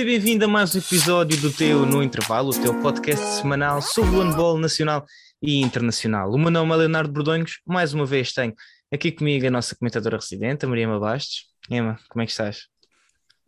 Seja bem-vindo a mais um episódio do teu No Intervalo, o teu podcast semanal sobre o handball nacional e internacional. O meu nome é Leonardo Bordonhos, mais uma vez tenho aqui comigo a nossa comentadora residente, a Maria Bastos. Ema, como é que estás?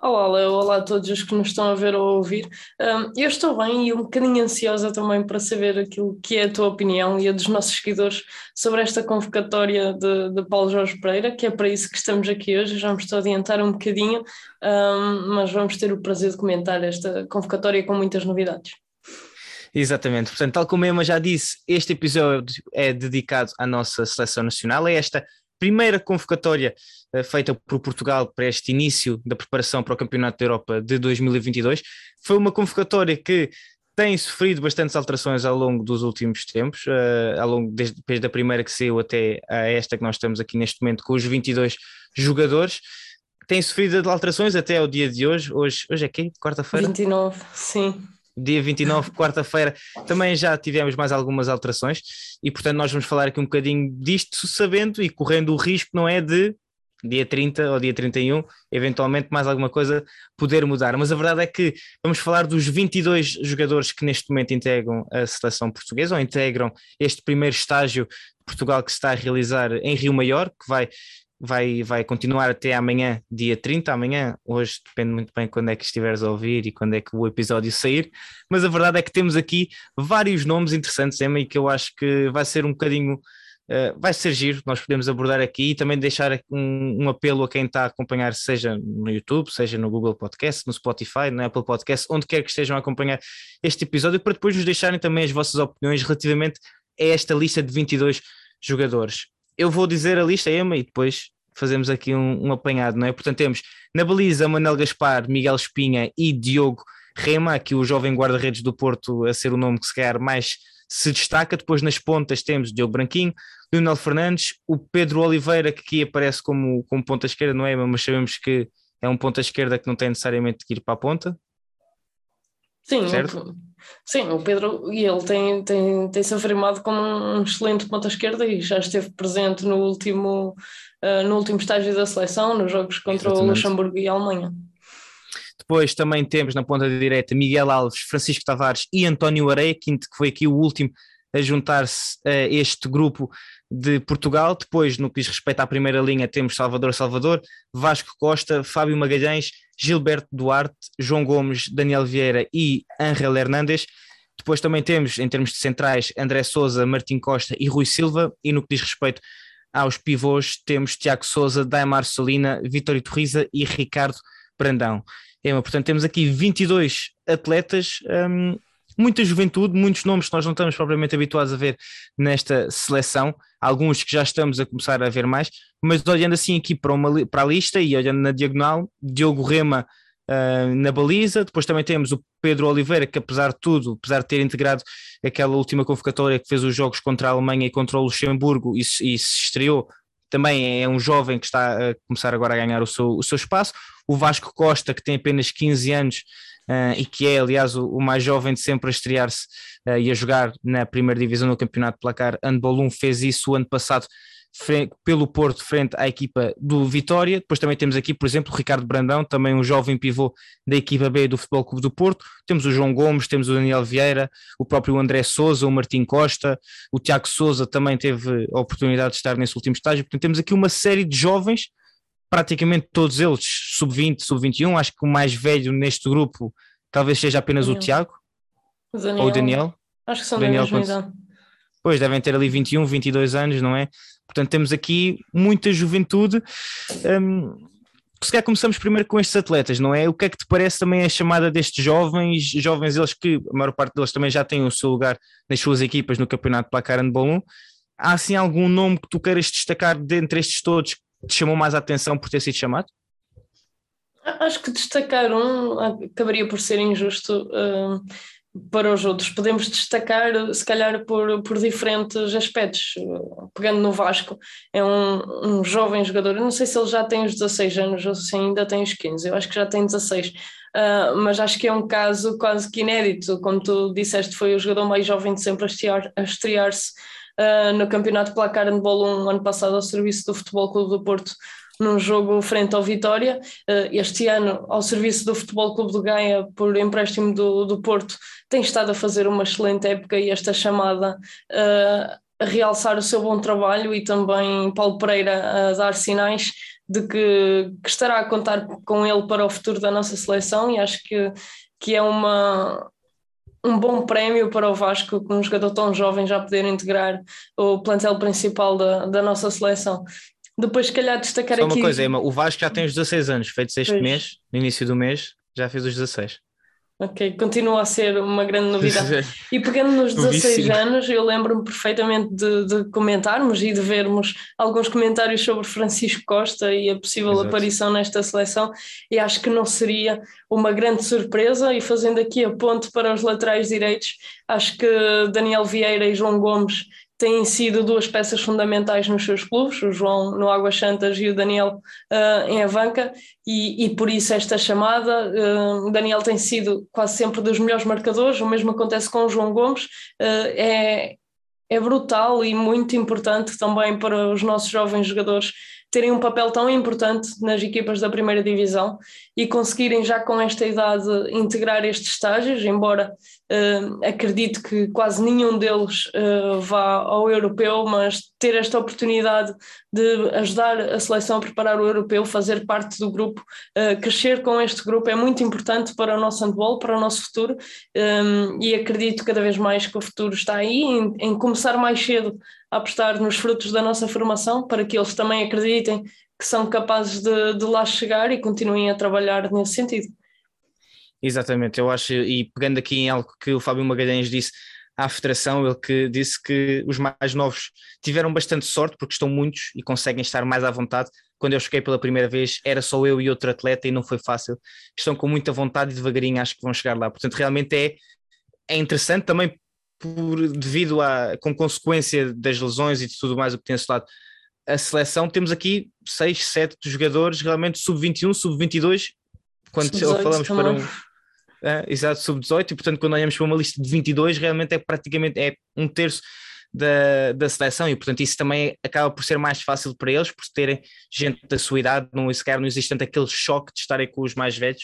Olá, olá a todos os que nos estão a ver ou a ouvir. Um, eu estou bem e um bocadinho ansiosa também para saber aquilo que é a tua opinião e a dos nossos seguidores sobre esta convocatória de, de Paulo Jorge Pereira, que é para isso que estamos aqui hoje. Já me estou a adiantar um bocadinho, um, mas vamos ter o prazer de comentar esta convocatória com muitas novidades. Exatamente, portanto, tal como a Emma já disse, este episódio é dedicado à nossa seleção nacional, é esta primeira convocatória uh, feita por Portugal para este início da preparação para o Campeonato da Europa de 2022. Foi uma convocatória que tem sofrido bastantes alterações ao longo dos últimos tempos, uh, ao longo desde, desde a primeira que saiu até a esta que nós estamos aqui neste momento com os 22 jogadores. Tem sofrido alterações até ao dia de hoje. Hoje, hoje é que? Quarta-feira? 29, sim dia 29, quarta-feira, também já tivemos mais algumas alterações e, portanto, nós vamos falar aqui um bocadinho disto, sabendo e correndo o risco, não é de dia 30 ou dia 31, eventualmente mais alguma coisa poder mudar. Mas a verdade é que vamos falar dos 22 jogadores que neste momento integram a seleção portuguesa ou integram este primeiro estágio de Portugal que se está a realizar em Rio Maior, que vai vai, vai continuar até amanhã, dia 30, amanhã, hoje depende muito bem quando é que estiveres a ouvir e quando é que o episódio sair, mas a verdade é que temos aqui vários nomes interessantes, Emma, e que eu acho que vai ser um bocadinho, uh, vai ser giro, nós podemos abordar aqui e também deixar um, um, apelo a quem está a acompanhar, seja no YouTube, seja no Google Podcast, no Spotify, no Apple Podcast, onde quer que estejam a acompanhar este episódio, para depois nos deixarem também as vossas opiniões relativamente a esta lista de 22 jogadores eu vou dizer a lista, Emma, e depois fazemos aqui um, um, apanhado, não é? Portanto, temos na baliza Manel Gaspar, Miguel Espinha e Diogo Rema, aqui o jovem guarda-redes do Porto a ser o nome que se calhar mais se destaca. Depois nas pontas temos Diogo Branquinho, Leonel Fernandes, o Pedro Oliveira, que aqui aparece como, como ponta esquerda, não é? Mas sabemos que é um ponta esquerda que não tem necessariamente que ir para a ponta. Sim, certo? sim, o Pedro e ele tem, tem, tem se afirmado como um excelente ponta esquerda e já esteve presente no último, uh, no último estágio da seleção, nos jogos contra Exatamente. o Luxemburgo e a Alemanha. Depois também temos na ponta direita Miguel Alves, Francisco Tavares e António Areia, que foi aqui o último a juntar-se a este grupo de Portugal. Depois, no que diz respeito à primeira linha, temos Salvador Salvador, Vasco Costa, Fábio Magalhães, Gilberto Duarte, João Gomes, Daniel Vieira e Ángel Hernández. Depois também temos, em termos de centrais, André Souza, Martim Costa e Rui Silva. E no que diz respeito aos pivôs, temos Tiago Souza, Daimar Solina, Vitório Torriza e Ricardo Brandão. É, portanto, temos aqui 22 atletas, hum, muita juventude, muitos nomes que nós não estamos propriamente habituados a ver nesta seleção, alguns que já estamos a começar a ver mais, mas olhando assim aqui para, uma, para a lista e olhando na diagonal, Diogo Rema uh, na baliza, depois também temos o Pedro Oliveira, que apesar de tudo, apesar de ter integrado aquela última convocatória que fez os jogos contra a Alemanha e contra o Luxemburgo e, e se estreou, também é um jovem que está a começar agora a ganhar o seu, o seu espaço. O Vasco Costa, que tem apenas 15 anos, uh, e que é, aliás, o, o, mais jovem de sempre a estrear-se uh, e a jogar na primeira divisão do Campeonato de Placar Handball 1, fez isso o ano passado frente, pelo Porto frente à equipa do Vitória. Depois também temos aqui, por exemplo, o Ricardo Brandão, também um jovem pivô da equipa B do Futebol Clube do Porto. Temos o João Gomes, temos o Daniel Vieira, o próprio André Souza, o Martim Costa, o Tiago Souza também teve a oportunidade de estar nesse último estágio. Portanto, temos aqui uma série de jovens praticamente todos eles sub-20, sub-21. Acho que o mais velho neste grupo talvez seja apenas Daniel. o Tiago Daniel. ou o Daniel. Acho que são Daniel, da mesma idade. Pois, devem ter ali 21, 22 anos, não é? Portanto, temos aqui muita juventude. Um, se calhar começamos primeiro com estes atletas, não é? O que é que te parece também a chamada destes jovens, jovens eles que a maior parte deles também já têm o seu lugar nas suas equipas no Campeonato Placar Handball 1. Há assim algum nome que tu queiras destacar dentre estes todos te chamou mais a atenção por ter sido chamado? Acho que destacar um acabaria por ser injusto uh, para os outros. Podemos destacar, se calhar, por, por diferentes aspectos. Pegando no Vasco, é um, um jovem jogador. Eu não sei se ele já tem os 16 anos ou se ainda tem os 15. Eu acho que já tem 16. Uh, ah, mas acho que é um caso quase que inédito. Como tu disseste, foi o jogador mais jovem de sempre a estrear-se uh, no Campeonato Placar Handball 1 ano passado ao serviço do Futebol Clube do Porto, num jogo frente ao Vitória. Uh, este ano, ao serviço do Futebol Clube do Gaia, por empréstimo do, do Porto, tem estado a fazer uma excelente época e esta chamada uh, a realçar o seu bom trabalho e também Paulo Pereira a dar sinais de que, que, estará a contar com ele para o futuro da nossa seleção e acho que, que é uma, um bom prémio para o Vasco, com um jogador tão jovem já poder integrar o plantel principal da, da nossa seleção. Depois, se calhar, destacar Só aqui. uma coisa, Emma, o Vasco já tem os 16 anos, feitos este pois. mês, no início do mês, já fez os 16. Ok, continua a ser uma grande novidade. E pegando nos 16 anos, eu lembro-me perfeitamente de, de, comentarmos e de vermos alguns comentários sobre Francisco Costa e a possível Exato. aparição nesta seleção, e acho que não seria uma grande surpresa. E fazendo aqui a ponte para os laterais direitos, acho que Daniel Vieira e João Gomes têm sido duas peças fundamentais nos seus clubes, o João no Águas Santas e o Daniel uh, em Avanca, e, e, por isso esta chamada. Uh, Daniel tem sido quase sempre dos melhores marcadores, o mesmo acontece com o João Gomes. Uh, é, é brutal e muito importante também para os nossos jovens jogadores terem um papel tão importante nas equipas da primeira divisão e conseguirem já com esta idade integrar estes estágios, embora uh, acredito que quase nenhum deles uh, vá ao europeu, mas ter esta oportunidade de ajudar a seleção a preparar o europeu, fazer parte do grupo, uh, crescer com este grupo é muito importante para o nosso handball, para o nosso futuro um, e acredito cada vez mais que o futuro está aí em, em começar mais cedo a apostar nos frutos da nossa formação para que eles também acreditem que são capazes de, de lá chegar e continuem a trabalhar nesse sentido. Exatamente, eu acho, e pegando aqui em algo que o Fábio Magalhães disse à Federação, ele que disse que os mais novos tiveram bastante sorte porque estão muitos e conseguem estar mais à vontade. Quando eu cheguei pela primeira vez era só eu e outro atleta e não foi fácil. Estão com muita vontade e devagarinho acho que vão chegar lá. Portanto, realmente é, é interessante também por, devido a, com consequência das lesões e de tudo mais o que tem assolado a seleção, temos aqui 6, 7 jogadores realmente sub-21, sub-22, quando sub falamos também. para um. É, exato, sub-18, e portanto, quando olhamos para uma lista de 22, realmente é praticamente é um terço da, da seleção, e portanto, isso também acaba por ser mais fácil para eles, por terem gente da sua idade, não, sequer não existe tanto aquele choque de estarem com os mais velhos,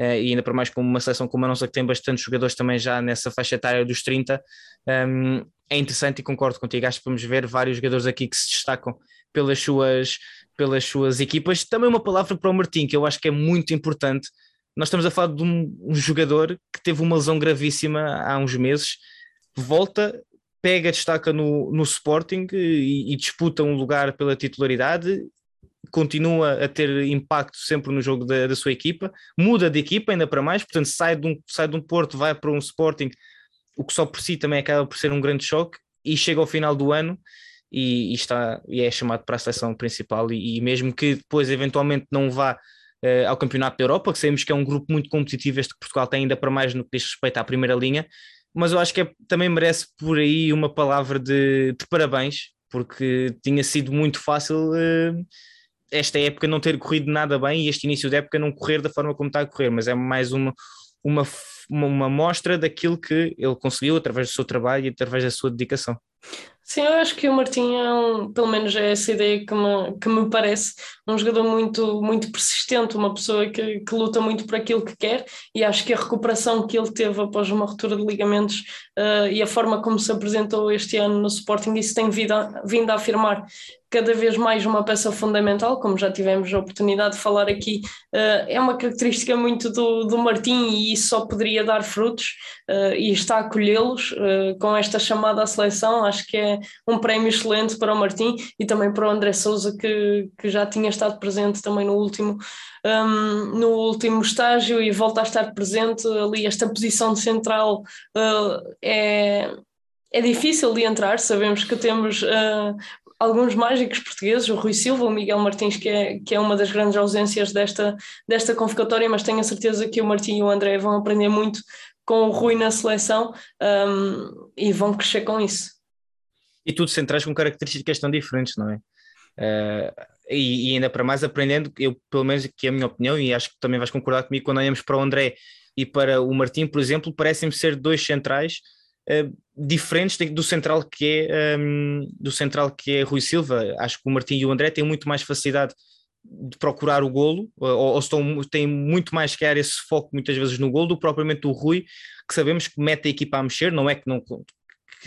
uh, e ainda para mais com uma seleção como a nossa que tem bastantes jogadores também já nessa faixa etária dos 30, um, é interessante e concordo contigo, acho que vamos ver vários jogadores aqui que se destacam pelas suas, pelas suas equipas. Também uma palavra para o Martim, que eu acho que é muito importante. Nós estamos a falar de um, um jogador que teve uma lesão gravíssima há uns meses, volta, pega, destaca no, no Sporting e, e disputa um lugar pela titularidade continua a ter impacto sempre no jogo da, da, sua equipa, muda de equipa ainda para mais, portanto sai de, um, sai de um Porto, vai para um Sporting, o que só por si também acaba por ser um grande choque, e chega ao final do ano e, e está, e é chamado para a seleção principal, e, e mesmo que depois eventualmente não vá uh, ao Campeonato da Europa, que sabemos que é um grupo muito competitivo, este que Portugal tem ainda para mais no que diz respeito à primeira linha, mas eu acho que é, também merece por aí uma palavra de, de parabéns, porque tinha sido muito fácil uh, esta época não ter corrido nada bem e este início da época não correr da forma como está a correr, mas é mais uma, uma, uma mostra daquilo que ele conseguiu através do seu trabalho e através da sua dedicação. Sim, eu acho que o Martim é um, pelo menos é essa ideia que me, que me parece, um jogador muito, muito persistente, uma pessoa que, que luta muito por aquilo que quer e acho que a recuperação que ele teve após uma ruptura de ligamentos uh, e a forma como se apresentou este ano no Sporting, isso tem vindo a, vindo a afirmar cada vez mais uma peça fundamental, como já tivemos a oportunidade de falar aqui, uh, é uma característica muito do, do Martim e isso só poderia dar frutos uh, e está a colhê-los com esta chamada à seleção. Acho que é um prémio excelente para o Martim e também para o André Souza, que, que já tinha estado presente também no último, um, no último estágio e volta a estar presente ali. Esta posição de central é é difícil de entrar, sabemos que temos uh, alguns mágicos portugueses, o Rui Silva, o Miguel Martins, que é, que é uma das grandes ausências desta, desta convocatória, mas tenho a certeza que o Martim e o André vão aprender muito com o Rui na seleção um, e vão crescer com isso. E tudo centrais com características tão diferentes, não é? Uh, e, e, ainda para mais aprendendo, eu pelo menos que é a minha opinião, e acho que também vais concordar comigo, quando olhamos para o André e para o Martim, por exemplo, parecem-me ser dois centrais uh, diferentes do central que é um, do central que é Rui Silva. Acho que o Martim e o André têm muito mais facilidade de procurar o golo, ou, ou estão, têm muito mais que esse foco muitas vezes no golo do que propriamente o Rui, que sabemos que mete a equipa a mexer, não é que não,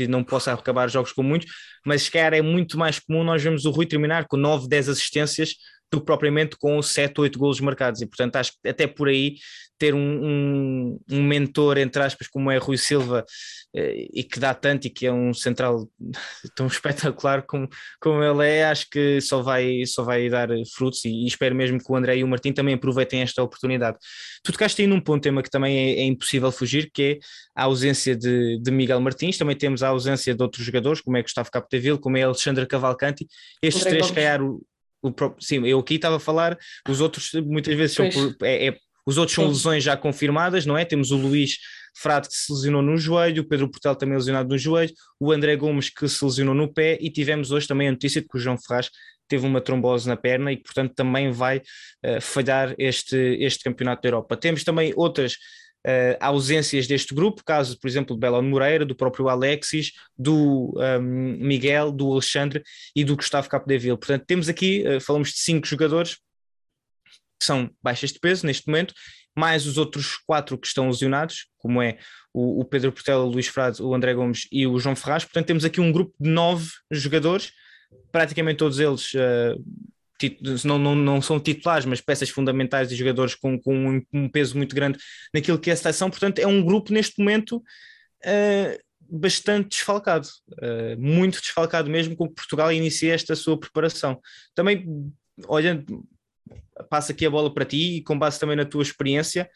que não possa acabar jogos com muitos, mas se calhar é muito mais comum nós vemos o Rui terminar com 9, 10 assistências do que propriamente com 7, 8 golos marcados, e portanto acho que até por aí ter um, um, um, mentor, entre aspas, como é Rui Silva, eh, e que dá tanto e que é um central tão espetacular como, como ele é, acho que só vai, só vai dar frutos. E, e espero mesmo que o André e o Martim também aproveitem esta oportunidade. Tu tocaste aí num ponto, tema que também é, é impossível fugir, que é a ausência de, de, Miguel Martins, também temos a ausência de outros jogadores, como é Gustavo Capdeville, como é Alexandre Cavalcanti, estes André três, se calhar, o próprio, sim, eu aqui estava a falar, os outros muitas vezes são por, é, é os outros são lesões já confirmadas, não é? Temos o Luís Frade que se lesionou no joelho, o Pedro Portel também lesionado no joelho, o André Gomes que se lesionou no pé e tivemos hoje também a notícia de que o João Ferraz teve uma trombose na perna e portanto também vai uh, falhar este, este campeonato da Europa. Temos também outras uh, ausências deste grupo, caso por exemplo de Belon Moreira, do próprio Alexis, do um, ehm, Miguel, do Alexandre e do Gustavo Capdeville. Portanto temos aqui, uh, falamos de cinco jogadores que são baixas de peso neste momento, mais os outros quatro que estão lesionados, como é o, o Pedro Portela, o Luís Frade, o André Gomes e o João Ferraz. Portanto, temos aqui um grupo de nove jogadores, praticamente todos eles uh, não, não, não são titulares, mas peças fundamentais de jogadores com, com um, peso muito grande naquilo que é a seleção. Portanto, é um grupo neste momento. Uh, bastante desfalcado, uh, muito desfalcado mesmo, com que Portugal inicia esta sua preparação. Também, olhando, passo aqui a bola para ti e com base também na tua experiência,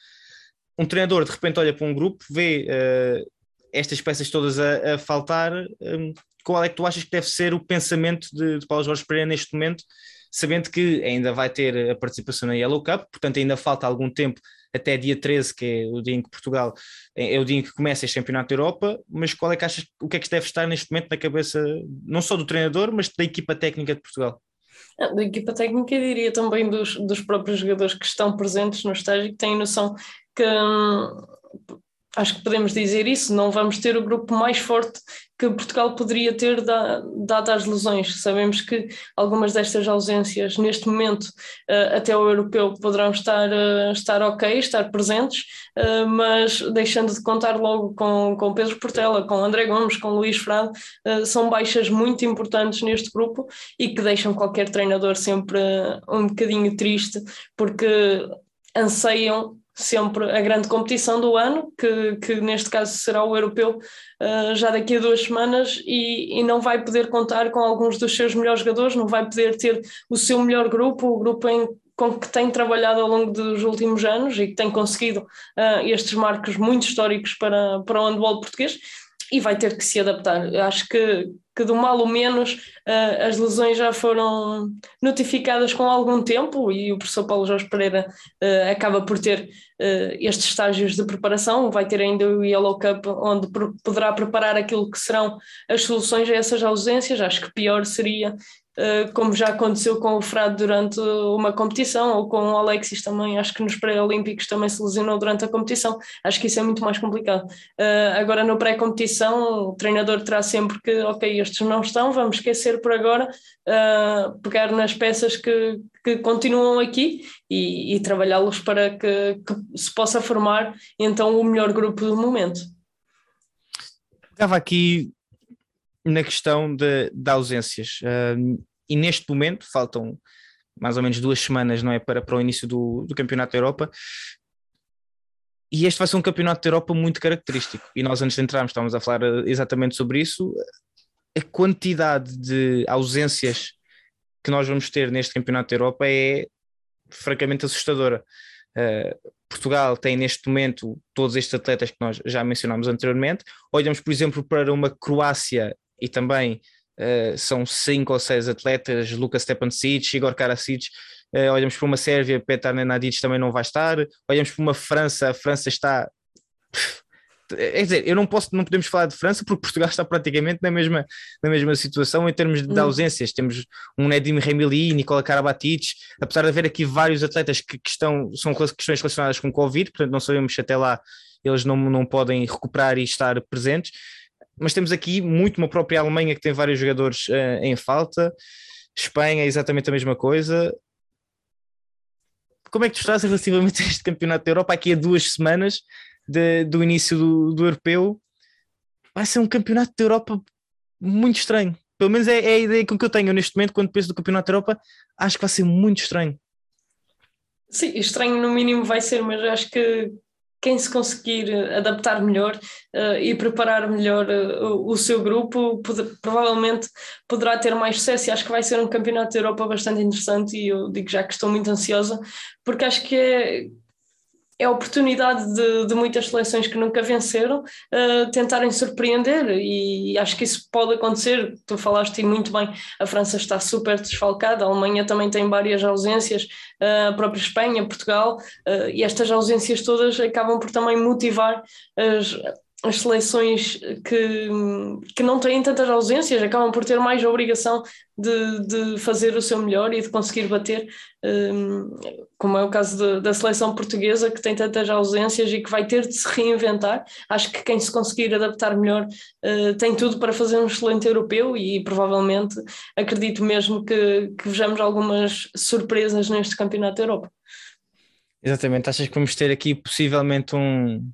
um treinador de repente olha para um grupo, vê uh, estas peças todas a, a faltar, um, qual é que tu achas que deve ser o pensamento de, de Paulo Jorge Pereira neste momento, sabendo que ainda vai ter a participação na Yellow Cup, portanto ainda falta algum tempo até dia 13, que é o dia em que Portugal é, é o dia em que começa este campeonato da Europa, mas qual é que achas, o que é que deve estar neste momento na cabeça, não só do treinador, mas da equipa técnica de Portugal? Da equipa técnica, eu diria também dos, dos próprios jogadores que estão presentes no estágio, que têm noção que hum, acho que podemos dizer isso, não vamos ter o grupo mais forte que Portugal poderia ter dado as lesões. Sabemos que algumas destas ausências, neste momento, uh, até o europeu, poderão estar, uh, estar ok, estar presentes, uh, mas deixando de contar logo com, com Pedro Portela, com André Gomes, com Luís Frade, são baixas muito importantes neste grupo e que deixam qualquer treinador sempre um bocadinho triste, porque anseiam sempre a grande competição do ano, que, que neste caso será o europeu uh, já daqui a duas semanas, e, e, não vai poder contar com alguns dos seus melhores jogadores, não vai poder ter o seu melhor grupo, o grupo em, com que tem trabalhado ao longo dos últimos anos e que tem conseguido uh, estes marcos muito históricos para, para o handball português e vai ter que se adaptar. Eu acho que, que do mal ou menos uh, as lesões já foram notificadas com algum tempo e o professor Paulo Jorge Pereira uh, acaba por ter uh, estes estágios de preparação, vai ter ainda o Yellow Cup onde poderá preparar aquilo que serão as soluções a essas ausências. Acho que pior seria como já aconteceu com o Frado durante uma competição, ou com o Alexis também, acho que nos pré-olímpicos também se lesionou durante a competição. Acho que isso é muito mais complicado. Uh, agora, no pré-competição, o treinador terá sempre que, ok, estes não estão, vamos esquecer por agora, uh, pegar nas peças que, que continuam aqui e, e trabalhá-los para que, que se possa formar então o melhor grupo do momento. Estava aqui na questão de, de ausências. Uh, e neste momento, faltam mais ou menos duas semanas, não é? Para, para o início do, do Campeonato da Europa. E este vai ser um Campeonato da Europa muito característico. E nós, antes de entrarmos, estávamos a falar ah, exatamente sobre isso. A quantidade de ausências que nós vamos ter neste Campeonato da Europa é francamente assustadora. Uh, Portugal tem neste momento todos estes atletas que nós já mencionámos anteriormente. Olhamos, por exemplo, para uma Croácia e também uh, são cinco ou seis atletas, Lucas Stepancic, Igor Karasic, uh, olhamos para uma Sérvia, Petar Nenadic também não vai estar, olhamos para uma França, a França está... É dizer, eu não posso, não podemos falar de França porque Portugal está praticamente na mesma, na mesma situação em termos de, de hum. ausências. Temos um Nedim Remili, Nicola Karabatic, apesar de haver aqui vários atletas que, que estão, são questões relacionadas com Covid, portanto não sabemos se até lá eles não, não podem recuperar e estar presentes mas temos aqui muito uma própria Alemanha que tem vários jogadores uh, em falta, Espanha é exatamente a mesma coisa. como é que tu estás relativamente a este campeonato da Europa aqui a duas semanas de, do início do, do europeu? Vai ser um campeonato da Europa muito estranho. Pelo menos é, é a ideia que eu tenho neste momento quando penso do campeonato da Europa. Acho que vai ser muito estranho. Sim, estranho no mínimo vai ser, mas acho que quem se conseguir adaptar melhor uh, e preparar melhor uh, o seu grupo provavelmente poderá ter mais sucesso e acho que vai ser um campeonato da Europa bastante interessante e eu digo já que estou muito ansiosa porque acho que é é a oportunidade de, de, muitas seleções que nunca venceram uh, tentarem surpreender e acho que isso pode acontecer. Tu falaste muito bem, a França está super desfalcada, a Alemanha também tem várias ausências, uh, a própria Espanha, Portugal, uh, e estas ausências todas acabam por também motivar as, as seleções que, que não têm tantas ausências acabam por ter mais obrigação de, de fazer o seu melhor e de conseguir bater, um, como é o caso de, da seleção portuguesa, que tem tantas ausências e que vai ter de se reinventar. Acho que quem se conseguir adaptar melhor uh, tem tudo para fazer um excelente europeu e provavelmente acredito mesmo que, que vejamos algumas surpresas neste Campeonato da Europa. Exatamente, achas que vamos ter aqui possivelmente um,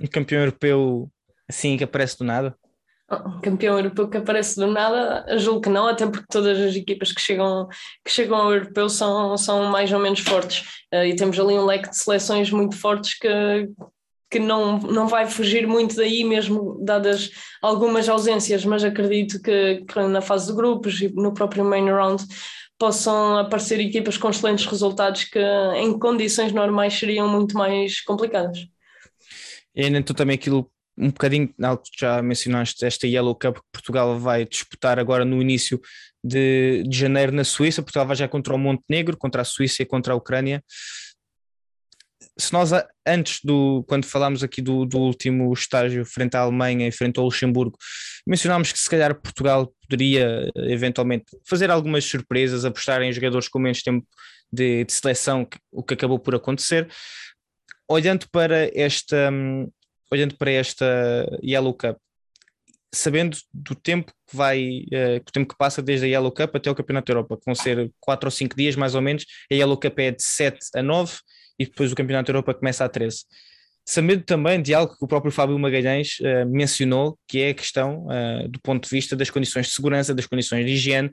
um campeão europeu assim que aparece do nada? Um campeão europeu que aparece do nada, julgo que não, até porque todas as equipas que chegam, que chegam ao europeu são, são mais ou menos fortes. Uh, e temos ali um leque de seleções muito fortes que, que não, não vai fugir muito daí, mesmo dadas algumas ausências, mas acredito que, que na fase de grupos e no próprio main round possam aparecer equipas com excelentes resultados que em condições normais seriam muito mais complicadas. E tu também aquilo, um bocadinho, algo que já mencionaste, esta Yellow Cup que Portugal vai disputar agora no início de, de janeiro na Suíça. Portugal vai já contra o Montenegro, contra a Suíça e contra a Ucrânia. Se nós, antes do, quando falámos aqui do, do último estágio frente à Alemanha e frente ao Luxemburgo, mencionámos que se calhar Portugal poderia eventualmente fazer algumas surpresas, apostar em jogadores com menos tempo de, de seleção, o que acabou por acontecer olhando para esta, hum, olhando para esta Yellow Cup, sabendo do tempo que vai, uh, o tempo que passa desde a Yellow Cup até o Campeonato da Europa, que vão ser 4 ou 5 dias mais ou menos, a Yellow Cup é de 7 a 9 e depois o Campeonato da Europa começa a 13. Sabendo também de algo que o próprio Fábio Magalhães uh, mencionou, que é a questão uh, do ponto de vista das condições de segurança, das condições de higiene,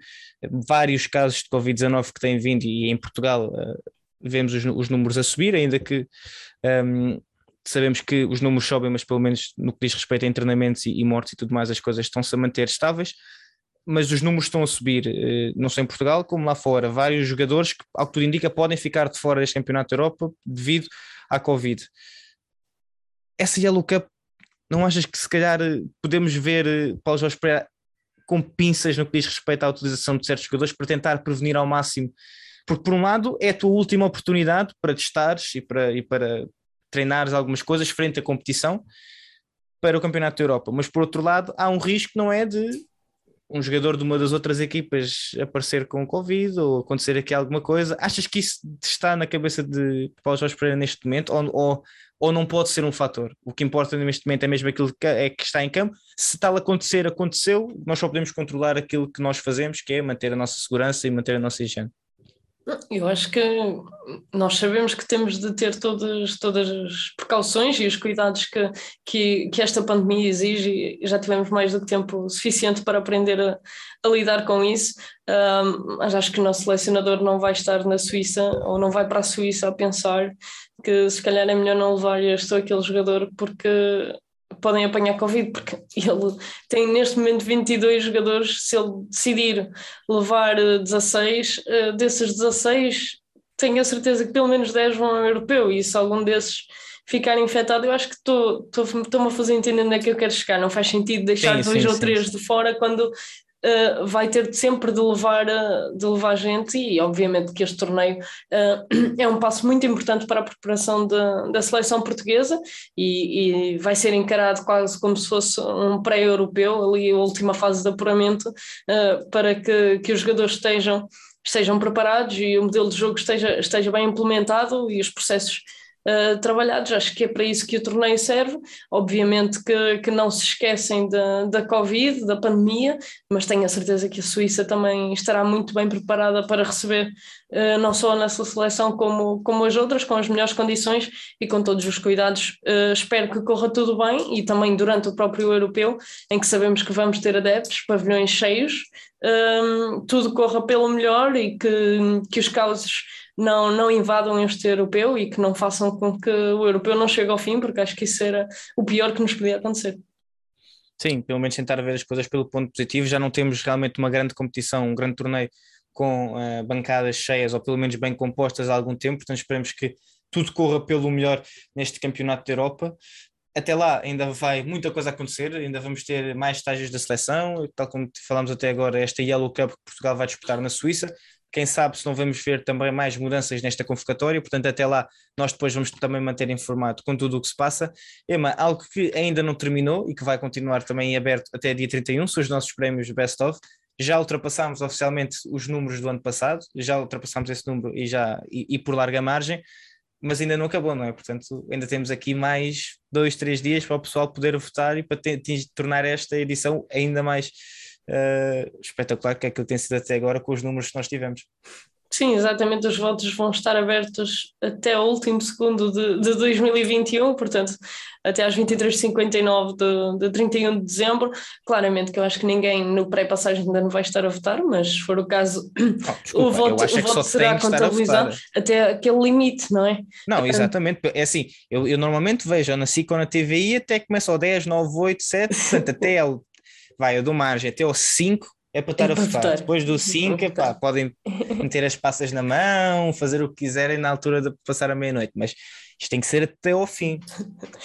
vários casos de Covid-19 que têm vindo e em Portugal vemos os, os números a subir, ainda que um, sabemos que os números sobem, mas pelo menos no que diz respeito a internamentos e, e mortes e tudo mais, as coisas estão-se a manter estáveis. Mas os números estão a subir, eh, não só em Portugal, como lá fora. Vários jogadores que, ao que tudo indica, podem ficar de fora deste Campeonato da Europa devido à Covid. Essa Yellow Cup, não achas que se calhar eh, podemos ver eh, Paulo Jorge com pinças no que diz respeito à utilização de certos jogadores para tentar prevenir ao máximo porque, por um lado, é a tua última oportunidade para testares e para, e para treinares algumas coisas frente à competição para o Campeonato da Europa. Mas, por outro lado, há um risco, não é, de um jogador de uma das outras equipas aparecer com Covid ou acontecer aqui alguma coisa. Achas que isso está na cabeça de Paulo Jorge Pereira neste momento ou, ou, ou não pode ser um fator? O que importa neste momento é mesmo aquilo que, é que está em campo. Se tal acontecer, aconteceu, nós só podemos controlar aquilo que nós fazemos, que é manter a nossa segurança e manter a nossa higiene. Eu acho que nós sabemos que temos de ter todas, todas as precauções e os cuidados que, que, que esta pandemia exige e já tivemos mais do que tempo suficiente para aprender a, a lidar com isso, um, mas acho que o nosso selecionador não vai estar na Suíça ou não vai para a Suíça a pensar que se calhar é melhor não levar este ou aquele jogador porque podem apanhar Covid, porque ele tem neste momento 22 jogadores. Se ele decidir levar 16, eh, eh, desses 16, tenho a certeza que pelo menos 10 vão ao europeu, e se algum desses ficar infectado, eu acho que estou-me a fazer entender onde é que eu quero chegar. Não faz sentido deixar sim, dois sim, ou sim, três de fora quando uh, vai ter sempre de levar, uh, de levar gente e obviamente que este torneio uh, é um passo muito importante para a preparação de, da seleção portuguesa e, e, vai ser encarado quase como se fosse um pré-europeu, ali a última fase de apuramento, para que, que os jogadores estejam, estejam preparados e o modelo de jogo esteja, esteja bem implementado e os processos uh, trabalhados. Acho que é para isso que o torneio serve. Obviamente que, que não se esquecem da, da Covid, da pandemia, mas tenho a certeza que a Suíça também estará muito bem preparada para receber uh, não só a nossa seleção como, como as outras, com as melhores condições e com todos os cuidados. Uh, espero que corra tudo bem e também durante o próprio europeu, em que sabemos que vamos ter adeptos, pavilhões cheios, um, tudo corra pelo melhor e que, que os causos não, não invadam este europeu e que não façam com que o europeu não chegue ao fim, porque acho que isso era o pior que nos podia acontecer. Sim, pelo menos tentar ver as coisas pelo ponto positivo. Já não temos realmente uma grande competição, um grande torneio com uh, bancadas cheias ou pelo menos bem compostas há algum tempo, portanto esperemos que tudo corra pelo melhor neste campeonato da Europa até lá ainda vai muita coisa acontecer, ainda vamos ter mais estágios da seleção, tal como falamos até agora, esta Yellow Cup que Portugal vai disputar na Suíça. Quem sabe se não vamos ver também mais mudanças nesta convocatória, portanto, até lá nós depois vamos também manter informado com tudo o que se passa. Emma, algo que ainda não terminou e que vai continuar também aberto até dia 31 são os nossos prémios Best of. Já ultrapassámos oficialmente os números do ano passado, já ultrapassámos esse número e já e, e por larga margem mas ainda não acabou, não é? Portanto, ainda temos aqui mais dois, três dias para o pessoal poder votar e para tornar esta edição ainda mais uh, espetacular que é que tem sido até agora com os números que nós tivemos. Sim, exatamente, os votos vão estar abertos até o último segundo de, de 2021, portanto, até às 23h59 de, de 31 de dezembro. Claramente que eu acho que ninguém no pré-passagem ainda não vai estar a votar, mas se for o caso, oh, desculpa, o voto, o voto será contabilizado até aquele limite, não é? Não, exatamente, é assim, eu, eu normalmente vejo a nasci com a TVI até começa ao 10, 9, 8, 7, portanto, até ao, vai, eu dou margem até ao 5 é para estar é a votar. votar. Depois do 5, é podem meter as passas na mão, fazer o que quiserem na altura de passar a meia-noite, mas isto tem que ser até ao fim.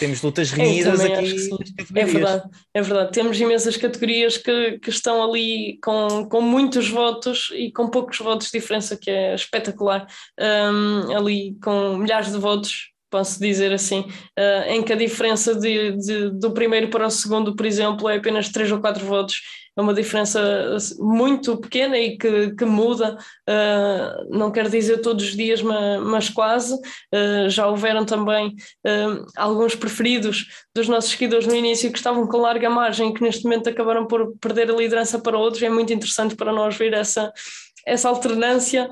Temos lutas renhidas aqui. É verdade, é verdade. Temos imensas categorias que, que estão ali com, com muitos votos e com poucos votos de diferença, que é espetacular. Um, ali com milhares de votos, posso dizer assim, uh, em que a diferença de, de, do primeiro para o segundo, por exemplo, é apenas 3 ou 4 votos é uma diferença muito pequena e que, que muda, uh, não quero dizer todos os dias, mas, mas quase. Uh, já houveram também alguns preferidos dos nossos seguidores no início que estavam com larga margem que neste momento acabaram por perder a liderança para outros. É muito interessante para nós ver essa, essa alternância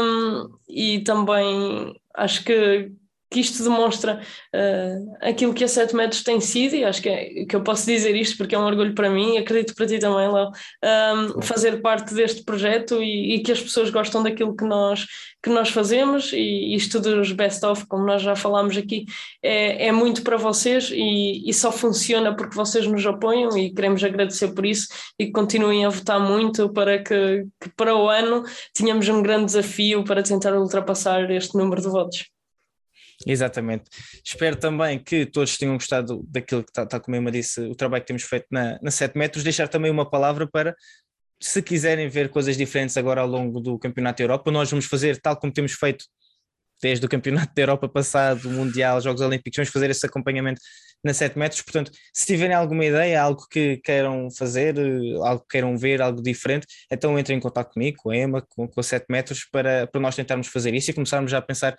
um, e também acho que que isto demonstra uh, aquilo que a 7 metros tem sido, e acho que, é, que eu posso dizer isto porque é um orgulho para mim, e acredito para ti também, Léo, um, fazer parte deste projeto e, e, que as pessoas gostam daquilo que nós, que nós fazemos, e isto dos best-of, como nós já falámos aqui, é, é muito para vocês e, e, só funciona porque vocês nos apoiam e queremos agradecer por isso e que continuem a votar muito para que, que para o ano tenhamos um grande desafio para tentar ultrapassar este número de votos. Exatamente. Espero também que todos tenham gostado daquilo que está, tá, como a Emma disse, o trabalho que temos feito na, na 7 metros. Deixar também uma palavra para, se quiserem ver coisas diferentes agora ao longo do Campeonato da Europa, nós vamos fazer tal como temos feito desde o Campeonato da Europa passado, o Mundial, Jogos Olímpicos, vamos fazer esse acompanhamento na 7 metros. Portanto, se tiverem alguma ideia, algo que queiram fazer, algo que queiram ver, algo diferente, então entrem em contato comigo, com a Emma, com, com a 7 metros, para, para nós tentarmos fazer isso e começarmos já a pensar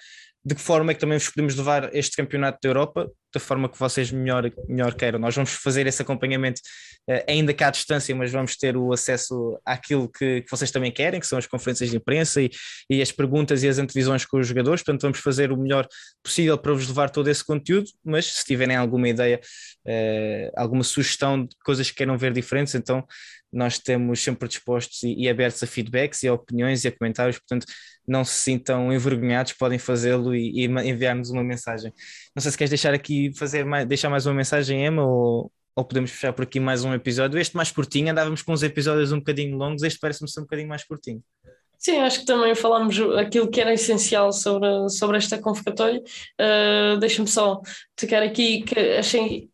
de que forma é que também vos podemos levar este campeonato da Europa, da forma que vocês melhor, melhor queiram. Nós vamos fazer esse acompanhamento uh, ainda cá à distância, mas vamos ter o acesso àquilo que, que, vocês também querem, que são as conferências de imprensa e, e, as perguntas e as antevisões com os jogadores. Portanto, vamos fazer o melhor possível para vos levar todo esse conteúdo, mas se tiverem alguma ideia, uh, alguma sugestão de coisas que queiram ver diferentes, então nós estamos sempre dispostos e, e, abertos a feedbacks e a opiniões e a comentários, portanto não se sintam envergonhados, podem fazê-lo e, e enviar-nos uma mensagem. Não sei se queres deixar aqui, fazer mais, deixar mais uma mensagem, Emma, ou, ou podemos fechar por aqui mais um episódio. Este mais curtinho, andávamos com uns episódios um bocadinho longos, este parece-me ser um bocadinho mais curtinho. Sim, acho que também falámos aquilo que era essencial sobre, sobre esta convocatória. Uh, Deixa-me só tocar aqui que achei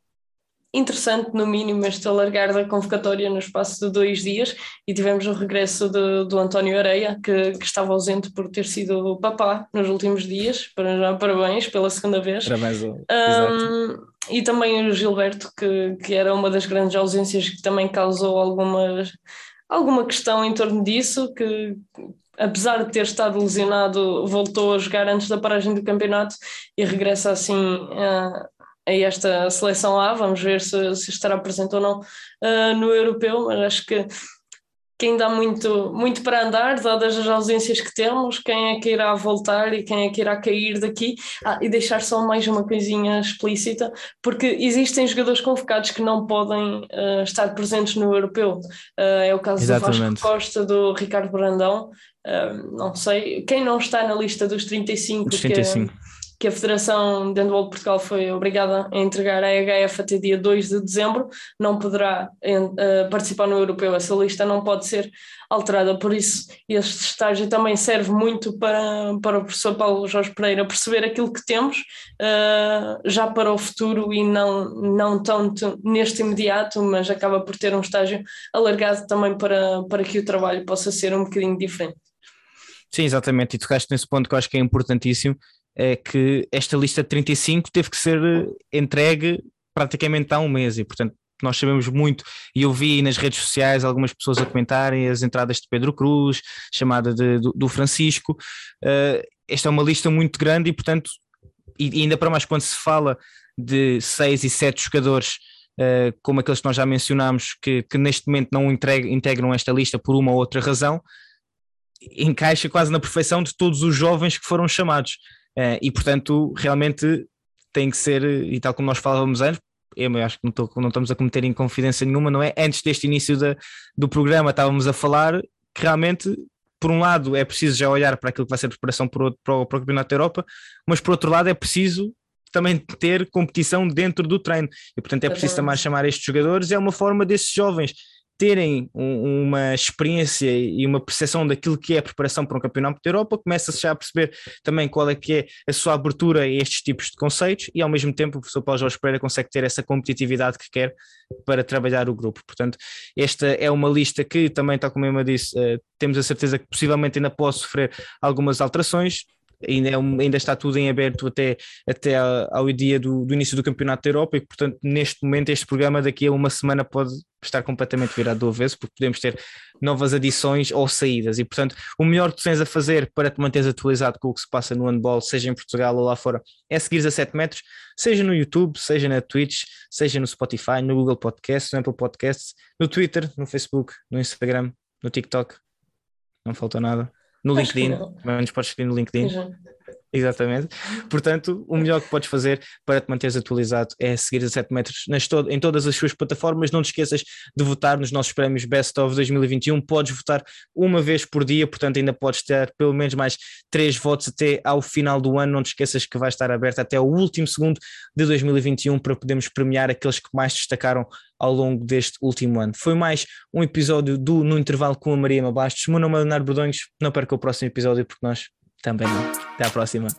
interessante, no mínimo, este alargar da convocatória no espaço de dois dias e tivemos o regresso de, do António Areia, que, que, estava ausente por ter sido papá nos últimos dias. Para já, parabéns pela segunda vez. Parabéns, um, e também o Gilberto, que, que era uma das grandes ausências que também causou algumas alguma questão em torno disso, que apesar de ter estado lesionado, voltou a jogar antes da paragem do campeonato e regressa assim uh, a esta seleção A. Vamos ver se, se estará presente ou não uh, no europeu, mas acho que que ainda há muito, muito para andar, dadas as ausências que temos, quem é que irá voltar e quem é que irá cair daqui. Ah, e deixar só mais uma coisinha explícita, porque existem jogadores convocados que não podem uh, estar presentes no europeu. Uh, é o caso Exatamente. do Vasco Costa, do Ricardo Brandão. Não sei, quem não está na lista dos 35, dos 35. Que, que a Federação de Handball de Portugal foi obrigada a entregar à EHF até dia 2 de dezembro, não poderá uh, participar no europeu. Essa lista não pode ser alterada, por isso este estágio também serve muito para, para o professor Paulo Jorge Pereira perceber aquilo que temos uh, já para o futuro e não, não tanto neste imediato, mas acaba por ter um estágio alargado também para, para que o trabalho possa ser um bocadinho diferente. Sim, exatamente, e tocaste nesse ponto que eu acho que é importantíssimo, é que esta lista de 35 teve que ser eh, entregue praticamente há um mês e, portanto, nós sabemos muito, e eu vi nas redes sociais algumas pessoas a comentarem as entradas de Pedro Cruz, chamada de, do, do, Francisco. Uh, esta é uma lista muito grande e, portanto, e, e, ainda para mais quando se fala de seis e sete jogadores, uh, como aqueles que nós já mencionámos, que, que neste momento não integram esta lista por uma ou outra razão, encaixa quase na perfeição de todos os jovens que foram chamados. Uh, e portanto, realmente tem que ser, e tal como nós falávamos antes, eu acho que não, tô, não estamos a cometer inconfidência nenhuma, não é? Antes deste início da, do programa estávamos a falar que realmente, por um lado, é preciso já olhar para aquilo que vai ser a preparação para o, para o, para o Campeonato da Europa, mas por outro lado é preciso também ter competição dentro do treino. E portanto é preciso também chamar estes jogadores, é uma forma desses jovens terem um, uma experiência e uma percepção daquilo que é a preparação para um campeonato da Europa, começa-se já a perceber também qual é que é a sua abertura a estes tipos de conceitos e ao mesmo tempo o professor Paulo Jorge Pereira consegue ter essa competitividade que quer para trabalhar o grupo. Portanto, esta é uma lista que também, tal como eu disse, uh, temos a certeza que possivelmente ainda pode sofrer algumas alterações, ainda, é ainda está tudo em aberto até, até ao dia do, do, início do Campeonato da Europa e, portanto, neste momento, este programa daqui a uma semana pode estar completamente virado do avesso, porque podemos ter novas adições ou saídas. E, portanto, o melhor que tens a fazer para te manteres atualizado com o que se passa no handball, seja em Portugal ou lá fora, é seguir a 7 metros, seja no YouTube, seja na Twitch, seja no Spotify, no Google Podcasts, no Apple Podcasts, no Twitter, no Facebook, no Instagram, no TikTok. Não falta nada no Acho LinkedIn, também nos podes seguir no LinkedIn. Exatamente. Portanto, o melhor que podes fazer para te manteres atualizado é seguir a 7 metros nas to em todas as suas plataformas. Não te esqueças de votar nos nossos prémios Best of 2021. Podes votar uma vez por dia, portanto, ainda podes ter pelo menos mais 3 votos até ao final do ano. Não te esqueças que vai estar aberto até o último segundo de 2021 para podermos premiar aqueles que mais destacaram ao longo deste último ano. Foi mais um episódio do No Intervalo com a Maria Mabastos. Meu nome é Leonardo Bordões. Não perca o próximo episódio porque nós também não. Até à próxima.